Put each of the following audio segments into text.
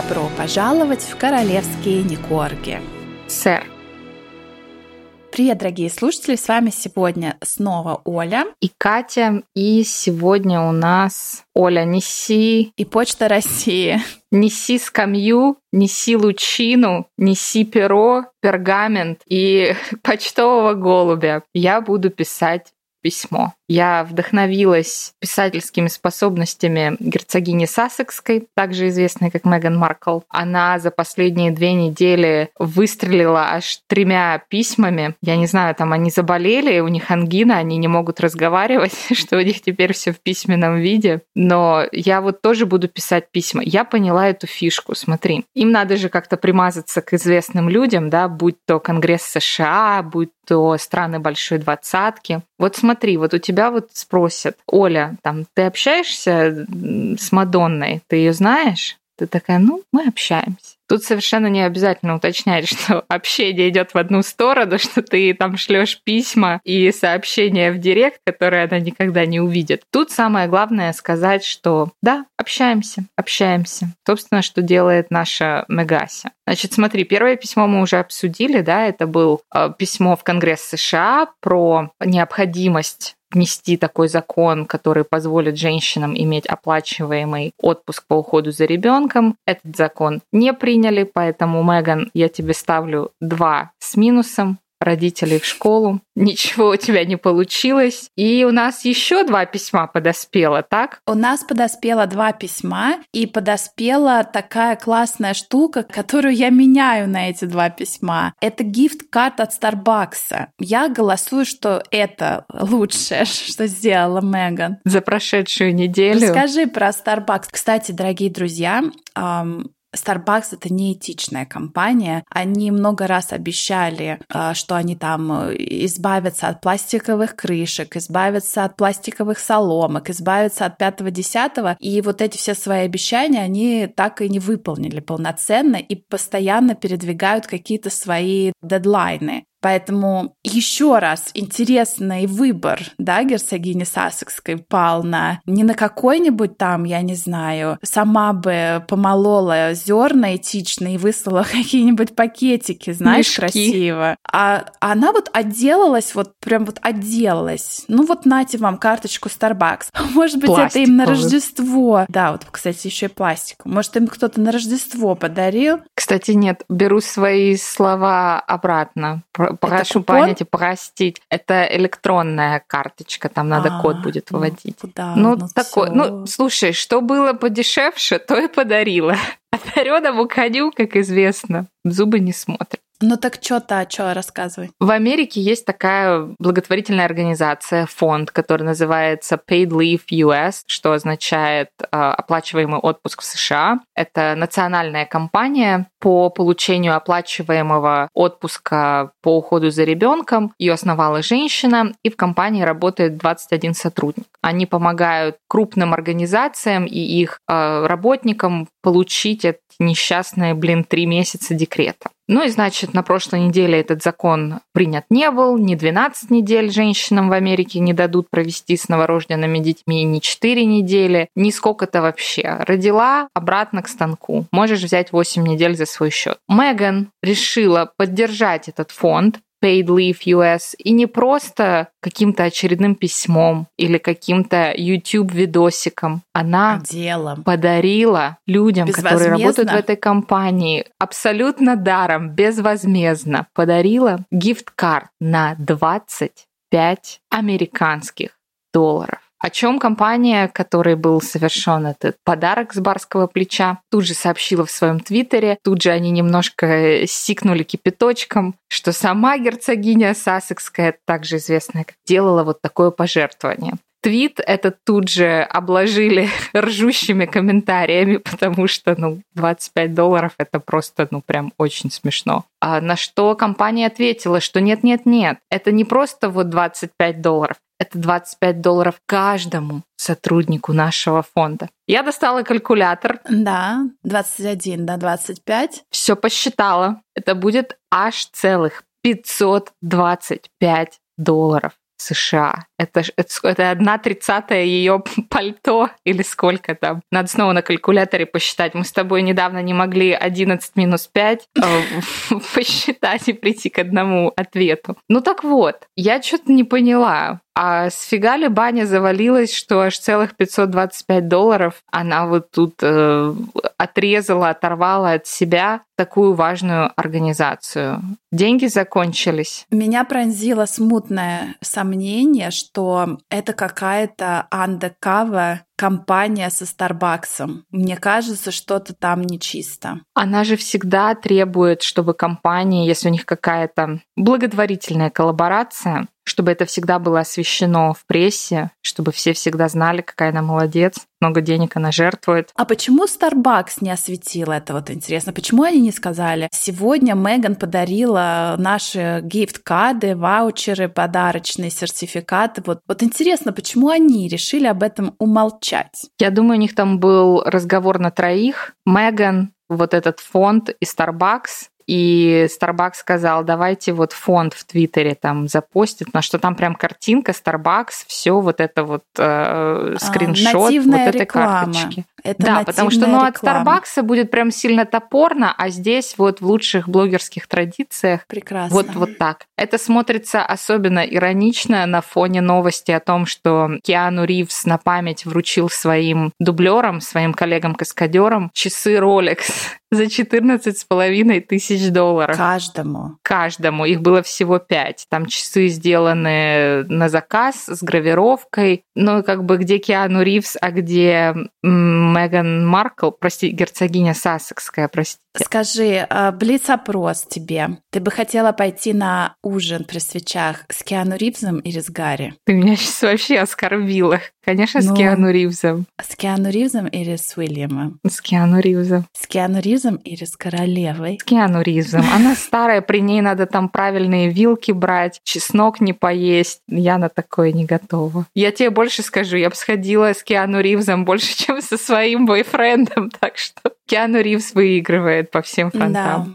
Добро пожаловать в королевские Никорги. Сэр. Привет, дорогие слушатели, с вами сегодня снова Оля и Катя. И сегодня у нас Оля, неси... И Почта России. Неси скамью, неси лучину, неси перо, пергамент и почтового голубя. Я буду писать письмо. Я вдохновилась писательскими способностями герцогини Сассекской, также известной как Меган Маркл. Она за последние две недели выстрелила аж тремя письмами. Я не знаю, там они заболели, у них ангина, они не могут разговаривать, что у них теперь все в письменном виде. Но я вот тоже буду писать письма. Я поняла эту фишку, смотри. Им надо же как-то примазаться к известным людям, да, будь то Конгресс США, будь то страны Большой Двадцатки. Вот смотри, вот у тебя тебя вот спросят, Оля, там, ты общаешься с Мадонной, ты ее знаешь? Ты такая, ну, мы общаемся. Тут совершенно не обязательно уточнять, что общение идет в одну сторону, что ты там шлешь письма и сообщения в директ, которые она никогда не увидит. Тут самое главное сказать, что да, общаемся, общаемся. Собственно, что делает наша Мегася. Значит, смотри, первое письмо мы уже обсудили, да, это было э, письмо в Конгресс США про необходимость внести такой закон, который позволит женщинам иметь оплачиваемый отпуск по уходу за ребенком. Этот закон не приняли, поэтому, Меган, я тебе ставлю два с минусом родителей в школу. Ничего у тебя не получилось. И у нас еще два письма подоспело, так? У нас подоспело два письма, и подоспела такая классная штука, которую я меняю на эти два письма. Это гифт-карт от Старбакса. Я голосую, что это лучшее, что сделала Меган. За прошедшую неделю. Расскажи про Starbucks. Кстати, дорогие друзья, Starbucks это неэтичная компания. Они много раз обещали, а, что они там э, избавятся от пластиковых крышек, избавятся от пластиковых соломок, избавятся от пятого-десятого. И вот эти все свои обещания они так и не выполнили полноценно и постоянно передвигают какие-то свои дедлайны. Поэтому еще раз интересный выбор, да, герцогини Сассекской пал на не на какой-нибудь там, я не знаю, сама бы помолола зерна этично и выслала какие-нибудь пакетики, знаешь, Мешки. красиво. А она вот отделалась, вот прям вот отделалась. Ну вот нате вам карточку Starbucks. Может быть, это им на Рождество. Да, вот, кстати, еще и пластик. Может, им кто-то на Рождество подарил. Кстати, нет, беру свои слова обратно прошу понять и простить. Это электронная карточка, там надо а, код будет ну, вводить. Ну, да, ну, ну такой, ну, слушай, что было подешевше, то и подарила. Одаренному коню, как известно, зубы не смотрят. Ну так что-то, что рассказывай. В Америке есть такая благотворительная организация, фонд, который называется Paid Leave US, что означает э, оплачиваемый отпуск в США. Это национальная компания по получению оплачиваемого отпуска по уходу за ребенком. Ее основала женщина, и в компании работает 21 сотрудник. Они помогают крупным организациям и их э, работникам получить эти несчастные, блин, три месяца декрета. Ну и, значит, на прошлой неделе этот закон принят не был, ни 12 недель женщинам в Америке не дадут провести с новорожденными детьми, ни 4 недели, ни сколько-то вообще. Родила, обратно к станку. Можешь взять 8 недель за свой счет. Меган решила поддержать этот фонд, Paid Leave US и не просто каким-то очередным письмом или каким-то YouTube-видосиком. Она Делом. подарила людям, которые работают в этой компании, абсолютно даром, безвозмездно, подарила гифт-карт на 25 американских долларов. О чем компания, которой был совершен этот подарок с барского плеча, тут же сообщила в своем твиттере, тут же они немножко сикнули кипяточком, что сама герцогиня Сассекская, также известная, делала вот такое пожертвование. Твит этот тут же обложили ржущими комментариями, потому что, ну, 25 долларов это просто, ну, прям очень смешно. А на что компания ответила, что нет-нет-нет, это не просто вот 25 долларов, это 25 долларов каждому сотруднику нашего фонда. Я достала калькулятор. Да, 21 до 25. Все посчитала. Это будет аж целых 525 долларов. США. Это, это, это одна тридцатая ее пальто или сколько там. Надо снова на калькуляторе посчитать. Мы с тобой недавно не могли 11 минус 5 э, посчитать и прийти к одному ответу. Ну так вот, я что-то не поняла. А с фига ли баня завалилась, что аж целых 525 долларов она вот тут э, отрезала, оторвала от себя такую важную организацию. Деньги закончились. Меня пронзило смутное сомнение, что это какая-то андекава компания со Старбаксом. Мне кажется, что-то там нечисто. Она же всегда требует, чтобы компания, если у них какая-то благотворительная коллаборация, чтобы это всегда было освещено в прессе, чтобы все всегда знали, какая она молодец, много денег она жертвует. А почему Starbucks не осветил это? Вот интересно, почему они не сказали? Сегодня Меган подарила наши гифт-кады, ваучеры, подарочные сертификаты. Вот, вот интересно, почему они решили об этом умолчать? Я думаю, у них там был разговор на троих. Меган, вот этот фонд и Starbucks, и Starbucks сказал, давайте вот фонд в Твиттере там запостит, на что там прям картинка Starbucks, все вот это вот э, а, скриншот а, вот этой реклама. карточки. Это да, потому что ну, от Starbucks будет прям сильно топорно, а здесь вот в лучших блогерских традициях Прекрасно. вот, вот так. Это смотрится особенно иронично на фоне новости о том, что Киану Ривз на память вручил своим дублерам, своим коллегам-каскадерам часы Rolex за 14 с половиной тысяч долларов. Каждому. Каждому. Их было всего пять. Там часы сделаны на заказ с гравировкой. Ну, как бы где Киану Ривз, а где Меган Маркл, прости, герцогиня Сассекская, прости. Скажи, а, блиц-опрос тебе. Ты бы хотела пойти на ужин при свечах с Киану Ривзом или с Гарри? Ты меня сейчас вообще оскорбила. Конечно, ну, с Киану Ривзом. С Киану Ривзом или с Уильямом? С Киану Ривзом. С Киану Ривзом или с королевой? С Киану Ривзом. Она старая, при ней надо там правильные вилки брать, чеснок не поесть. Я на такое не готова. Я тебе больше скажу, я бы сходила с Киану Ривзом больше, чем со своим бойфрендом, так что Киану Ривз выигрывает по всем фронтам. Да,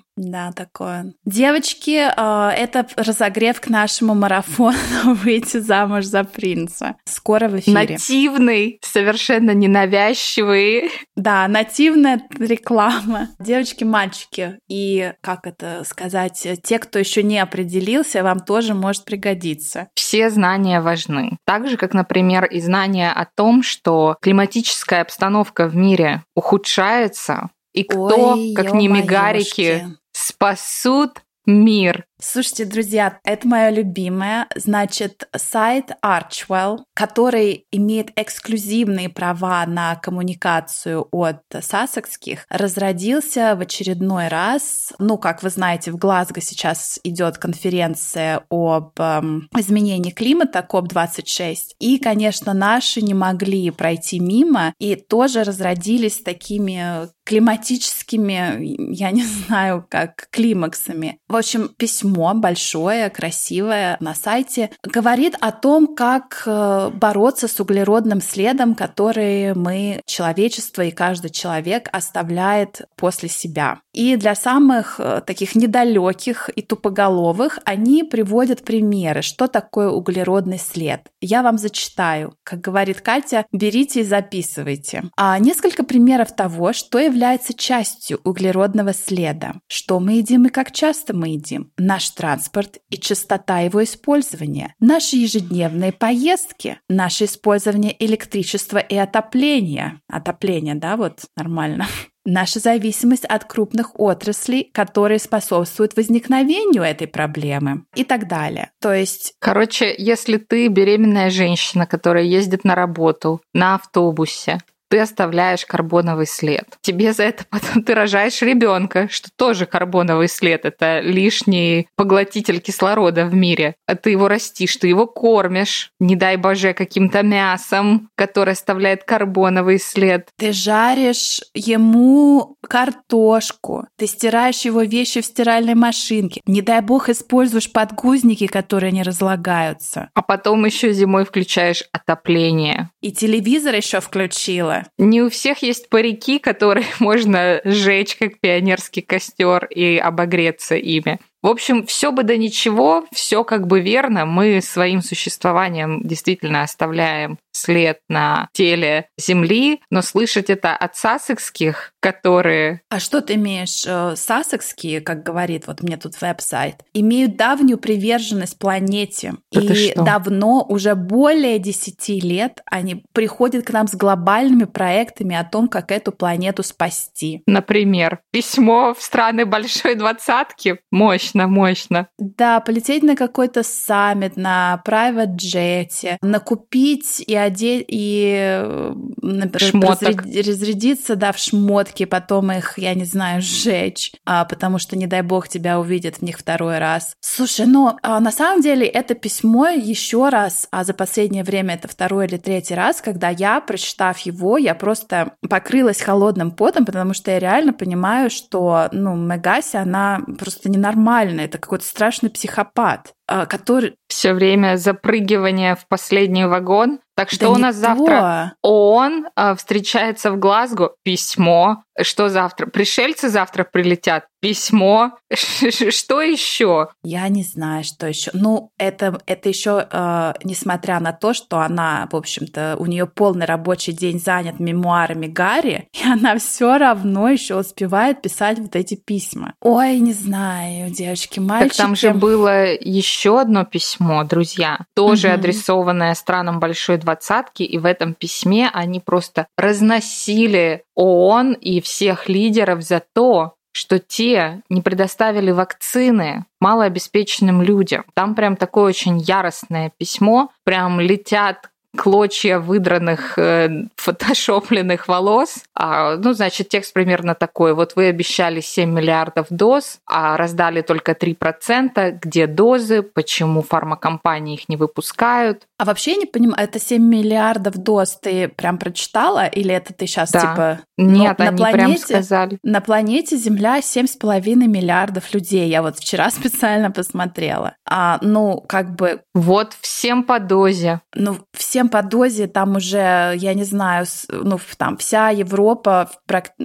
такое. Девочки, э, это разогрев к нашему марафону «Выйти замуж за принца». Скоро в эфире. Нативный, совершенно ненавязчивый. Да, нативная реклама. Девочки, мальчики. И, как это сказать, те, кто еще не определился, вам тоже может пригодиться. Все знания важны. Так же, как, например, и знания о том, что климатическая обстановка в мире ухудшается, и кто, Ой, как не мигарики, спасут мир. Слушайте, друзья, это мое любимое. Значит, сайт Archwell, который имеет эксклюзивные права на коммуникацию от сассекских, разродился в очередной раз. Ну, как вы знаете, в Глазго сейчас идет конференция об эм, изменении климата, COP26. И, конечно, наши не могли пройти мимо и тоже разродились такими климатическими, я не знаю, как климаксами. В общем, письмо письмо большое, красивое на сайте, говорит о том, как э, бороться с углеродным следом, который мы, человечество и каждый человек оставляет после себя. И для самых э, таких недалеких и тупоголовых они приводят примеры, что такое углеродный след. Я вам зачитаю. Как говорит Катя, берите и записывайте. А несколько примеров того, что является частью углеродного следа. Что мы едим и как часто мы едим. Наш наш транспорт и частота его использования, наши ежедневные поездки, наше использование электричества и отопления. Отопление, да, вот нормально. Наша зависимость от крупных отраслей, которые способствуют возникновению этой проблемы и так далее. То есть... Короче, если ты беременная женщина, которая ездит на работу на автобусе, ты оставляешь карбоновый след. Тебе за это потом ты рожаешь ребенка, что тоже карбоновый след. Это лишний поглотитель кислорода в мире. А ты его растишь, ты его кормишь, не дай боже, каким-то мясом, которое оставляет карбоновый след. Ты жаришь ему картошку, ты стираешь его вещи в стиральной машинке. Не дай бог используешь подгузники, которые не разлагаются. А потом еще зимой включаешь отопление. И телевизор еще включила. Не у всех есть парики, которые можно сжечь как пионерский костер и обогреться ими. В общем, все бы да ничего, все как бы верно. Мы своим существованием действительно оставляем след на теле Земли, но слышать это от сассекских, которые... А что ты имеешь? Э, сассекские, как говорит вот мне тут веб-сайт, имеют давнюю приверженность планете. Это и давно, уже более 10 лет, они приходят к нам с глобальными проектами о том, как эту планету спасти. Например, письмо в страны большой двадцатки. Мощно, мощно. Да, полететь на какой-то саммит, на private джете, накупить и одеть, и, э, например, Шмоток. разряд- разрядиться, да, в шмотки, потом их, я не знаю, сжечь, а, потому что, не дай бог, тебя увидят в них второй раз. Слушай, ну, а, на самом деле, это письмо еще раз, а за последнее время это второй или третий раз, когда я, прочитав его, я просто покрылась холодным потом, потому что я реально понимаю, что, ну, Мегаси, она просто ненормальная, это какой-то страшный психопат, который... Все время запрыгивание в последний вагон. Так что Да у нас то. завтра ООН э, встречается в Глазго. Письмо. Что завтра? Пришельцы завтра прилетят. Письмо. Что еще? Я не знаю, что еще. Ну, это, это еще, э, несмотря на то, что она, в общем-то, у нее полный рабочий день занят мемуарами Гарри, и она все равно еще успевает писать вот эти письма. Ой, не знаю, девочки, мальчики. Так там же было еще одно письмо, друзья, тоже Мгм. адресованное странам Большой Двадцатки, и в этом письме они просто разносили ООН и всех лидеров за то, что те не предоставили вакцины малообеспеченным людям. Там прям такое очень яростное письмо, прям летят клочья выдранных э, фотошопленных волос. А, ну, значит, текст примерно такой. Вот вы обещали 7 миллиардов доз, а раздали только 3%. Где дозы? Почему фармакомпании их не выпускают? А вообще я не понимаю, это 7 миллиардов доз ты прям прочитала? Или это ты сейчас Да. типа... Нет, на они прям планете- сказали. На планете Земля 7,5 миллиардов людей. Я вот вчера специально посмотрела. А, ну, как бы Вот всем по дозе. ну, всем по дозе там уже, я не знаю, ну, там вся Европа,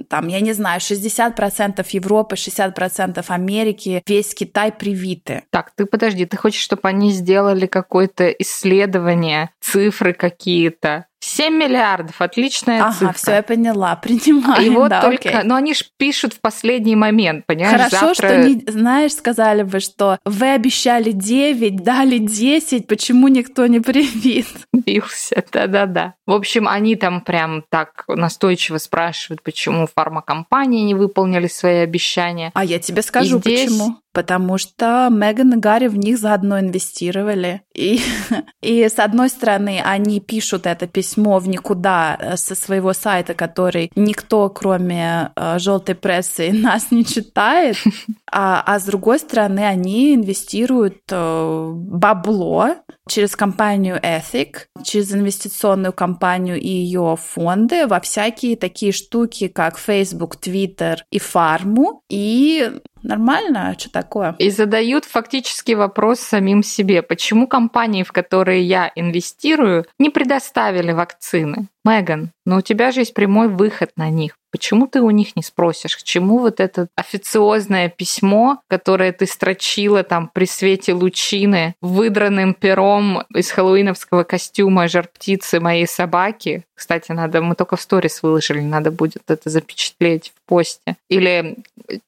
там, я не знаю, 60% Европы, 60% Америки, весь Китай привиты. Так, ты подожди, ты хочешь, чтобы они сделали какое-то исследование, цифры какие-то? 7 миллиардов, отличная Ага, цифра. все, я поняла, принимаю. И вот да, только, окей. но они ж пишут в последний момент, понимаешь? Хорошо, завтра... что не, знаешь, сказали бы, что вы обещали 9, дали 10, почему никто не привит? бился, да-да-да. В общем, они там прям так настойчиво спрашивают, почему фармакомпании не выполнили свои обещания. А я тебе скажу, здесь- почему. Потому что Меган и Гарри в них заодно инвестировали. И, и с одной стороны, они пишут это письмо в никуда э, со своего сайта, который никто, кроме э, желтой прессы, нас не читает. А, а с другой стороны, они инвестируют э, бабло через компанию Ethic, через инвестиционную компанию и ее фонды во всякие такие штуки, как Facebook, Twitter и фарму. И нормально, что такое? И задают фактически вопрос самим себе, почему компании, в которые я инвестирую, не предоставили вакцины? Меган, но у тебя же есть прямой выход на них. Почему ты у них не спросишь, к чему вот это официозное письмо, которое ты строчила там при свете лучины, выдранным пером из хэллоуиновского костюма жар-птицы моей собаки? Кстати, надо, мы только в сторис выложили, надо будет это запечатлеть в посте. Или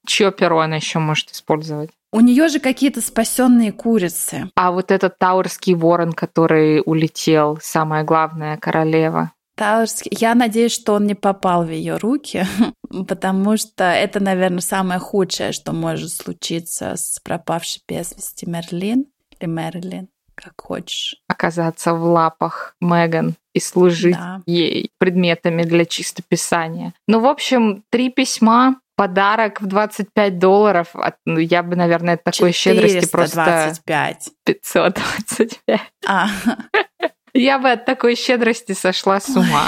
чье перо она еще может использовать? У нее же какие-то спасенные курицы. А вот этот таурский ворон, который улетел, самая главная королева. Тауэрский. Я надеюсь, что он не попал в ее руки, потому что это, наверное, самое худшее, что может случиться с пропавшей без вести Мерлин или Мерлин, как хочешь. оказаться в лапах Меган и служить Да. ей предметами для чистописания. Ну, в общем, три письма, подарок в 25 долларов. От- ну, я бы, наверное, такой щедрости просто 425. 525. А, Я бы от такой щедрости сошла с ума.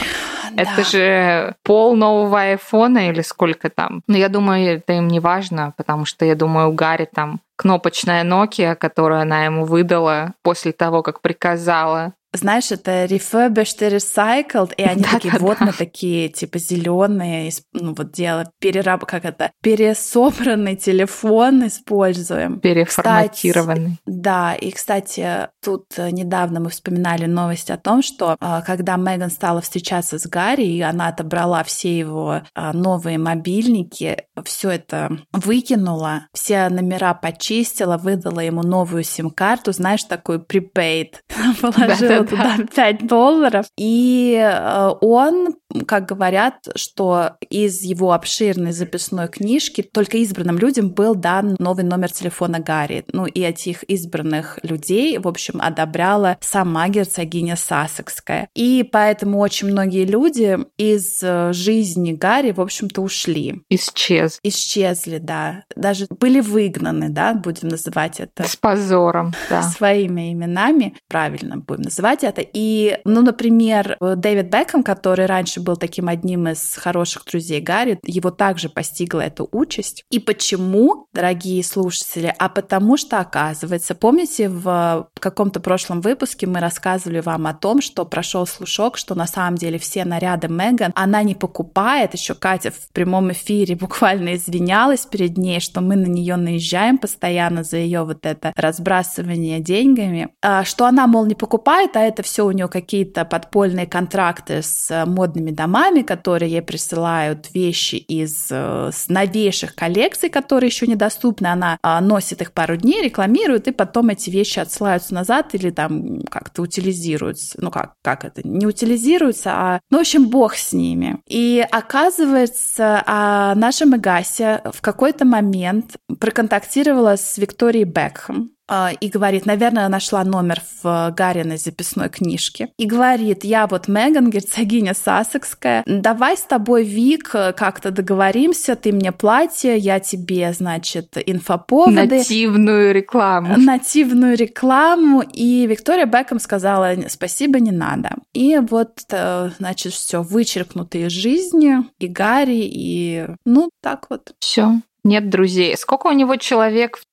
да. Это же пол нового айфона или сколько там. Но я думаю, это им не важно, потому что я думаю, у Гарри там кнопочная Nokia, которую она ему выдала после того, как приказала знаешь, это refurbished и recycled, и они да, такие, да, вот да. мы такие, типа, зеленые, ну вот дело, перераб, как это, пересобранный телефон используем. Переформатированный. Кстати, да, и, кстати, тут недавно мы вспоминали новость о том, что а, когда Меган стала встречаться с Гарри, и она отобрала все его а, новые мобильники, все это выкинула, все номера почистила, выдала ему новую сим-карту, знаешь, такую prepaid, положила туда 5 долларов. И э, он, как говорят, что из его обширной записной книжки только избранным людям был дан новый номер телефона Гарри. Ну и этих избранных людей, в общем, одобряла сама герцогиня Сассекская. И поэтому очень многие люди из э, жизни Гарри, в общем-то, ушли. Исчез. Исчезли, да. Даже были выгнаны, да, будем называть это. С позором, да. Своими именами, правильно будем называть это. И, ну, например, Дэвид Бекхэм, который раньше был таким одним из хороших друзей Гарри, его также постигла эта участь. И почему, дорогие слушатели? А потому что, оказывается, помните, в каком-то прошлом выпуске мы рассказывали вам о том, что прошел слушок, что на самом деле все наряды Меган она не покупает. Еще Катя в прямом эфире буквально извинялась перед ней, что мы на нее наезжаем постоянно за ее вот это разбрасывание деньгами, а, что она, мол, не покупает, а это все у нее какие-то подпольные контракты с модными домами, которые ей присылают вещи из э, новейших коллекций, которые еще недоступны. Она а, носит их пару дней, рекламирует, и потом эти вещи отсылаются назад или там как-то утилизируются. Ну как, как это? Не утилизируются, а, ну, в общем, бог с ними. И оказывается, а наша Мегася в какой-то момент проконтактировала с Викторией Бекхэм, и говорит, наверное, нашла номер в Гариной записной книжке. И говорит, я вот Меган, герцогиня Сассекская, давай с тобой, Вик, как-то договоримся, ты мне платье, я тебе, значит, инфоповоды. Нативную рекламу. Нативную рекламу. И Виктория Бекхэм сказала, спасибо, не надо. И вот, э, значит, все вычеркнуто из жизни, и Гарри, и ну, так вот. Все. Нет друзей. Сколько у него человек в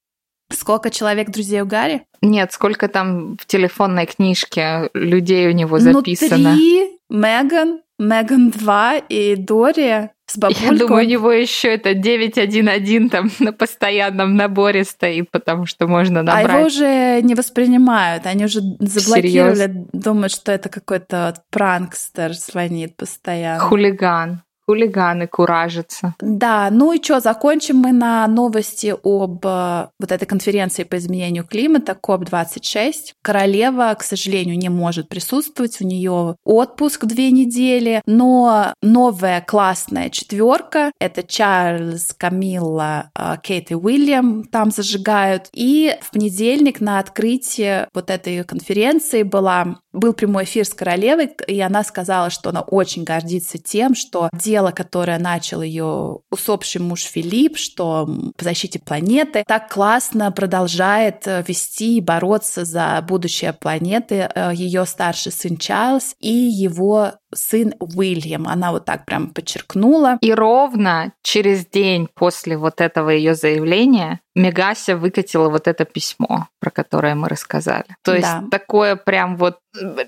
Сколько человек друзей у Гарри? Нет, сколько там в телефонной книжке людей у него записано? Ну, три, Меган, Меган 2 и Дори с бабулькой. Я думаю, у него еще это 911 там на постоянном наборе стоит, потому что можно набрать. А его уже не воспринимают, они уже заблокировали, Серьез? думают, что это какой-то пранкстер звонит постоянно. Хулиган хулиганы куражатся. Да, ну и что, закончим мы на новости об э, вот этой конференции по изменению климата КОП-26. Королева, к сожалению, не может присутствовать, у нее отпуск две недели, но новая классная четверка, это Чарльз, Камилла, э, Кейт и Уильям там зажигают. И в понедельник на открытии вот этой конференции была, был прямой эфир с королевой, и она сказала, что она очень гордится тем, что дело которое начал ее усопший муж Филипп, что по защите планеты, так классно продолжает э, вести и бороться за будущее планеты э, ее старший сын Чарльз и его сын Уильям. Она вот так прям подчеркнула. И ровно через день после вот этого ее заявления Мегася выкатила вот это письмо, про которое мы рассказали. То есть да. такое прям вот,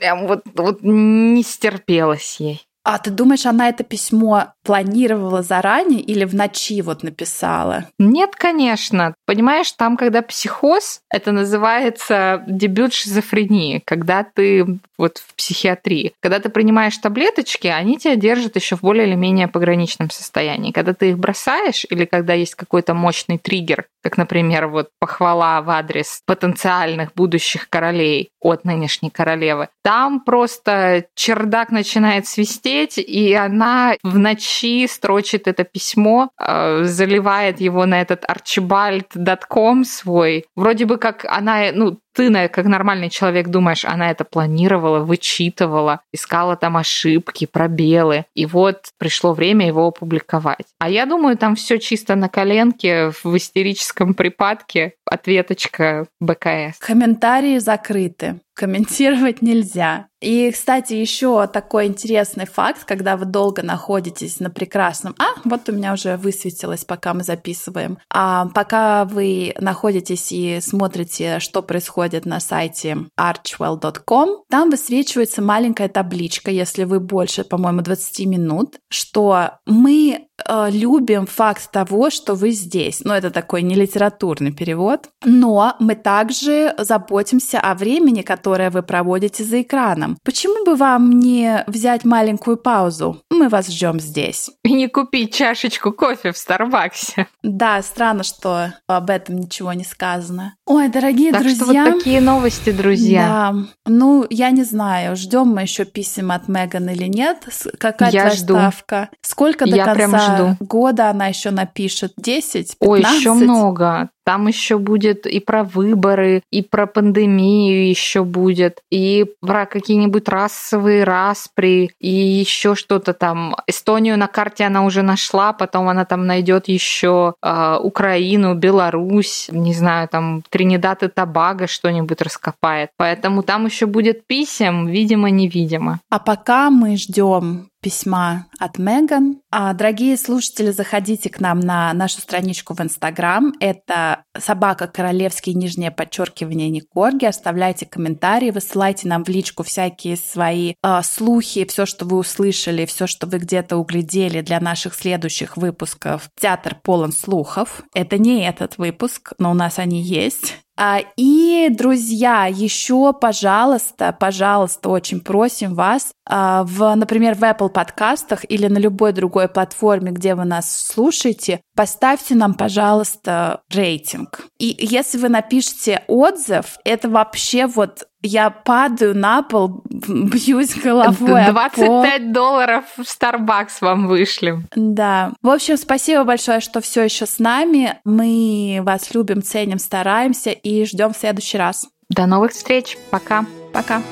прям вот, вот не стерпелось ей. А ты думаешь, она это письмо планировала заранее или в ночи вот написала? Нет, конечно. Понимаешь, там, когда психоз, это называется дебют шизофрении, когда ты вот в психиатрии. Когда ты принимаешь таблеточки, они тебя держат еще в более или менее пограничном состоянии. Когда ты их бросаешь или когда есть какой-то мощный триггер, как, например, вот похвала в адрес потенциальных будущих королей от нынешней королевы, там просто чердак начинает свистеть, и она в ночи строчит это письмо, э, заливает его на этот archibald.com свой. Вроде бы как она, ну, ты, как нормальный человек, думаешь, она это планировала, вычитывала, искала там ошибки, пробелы. И вот пришло время его опубликовать. А я думаю, там все чисто на коленке, в истерическом припадке. Ответочка БКС. Комментарии закрыты комментировать нельзя. И, кстати, еще такой интересный факт, когда вы долго находитесь на прекрасном... А, вот у меня уже высветилось, пока мы записываем. А пока вы находитесь и смотрите, что происходит происходит на сайте archwell.com. Там высвечивается маленькая табличка, если вы больше, по-моему, 20 минут, что мы любим факт того, что вы здесь. Ну, это такой не литературный перевод. Но мы также заботимся о времени, которое вы проводите за экраном. Почему бы вам не взять маленькую паузу? Мы вас ждем здесь. И не купить чашечку кофе в Старбаксе. Да, странно, что об этом ничего не сказано. Ой, дорогие так друзья. Что вот такие новости, друзья. Да. Ну, я не знаю, ждем мы еще писем от Меган или нет. Какая я жду. ставка? Сколько до я конца жду. года она еще напишет? 10? 15? Ой, еще много. Там еще будет и про выборы, и про пандемию еще будет, и про какие-нибудь расовые распри, и еще что-то там. Эстонию на карте она уже нашла, потом она там найдет еще э, Украину, Беларусь, не знаю, там Тринидад и Табаго что-нибудь раскопает. Поэтому там еще будет писем, видимо-невидимо. А пока мы ждем письма от Меган. А, дорогие слушатели, заходите к нам на нашу страничку в Инстаграм. Это собака королевский нижнее подчеркивание Никорги. Оставляйте комментарии, высылайте нам в личку всякие свои э, слухи, все, что вы услышали, все, что вы где-то углядели для наших следующих выпусков. Театр полон слухов. Это не этот выпуск, но у нас они есть. А, и, друзья, еще, пожалуйста, пожалуйста, очень просим вас, а, в, например, в Apple подкастах или на любой другой платформе, где вы нас слушаете, поставьте нам, пожалуйста, рейтинг. И если вы напишете отзыв, это вообще вот я падаю на пол, бьюсь головой 25 долларов в Starbucks вам вышлем. Да. В общем, спасибо большое, что все еще с нами. Мы вас любим, ценим, стараемся и ждем в следующий раз. До новых встреч. Пока. Пока.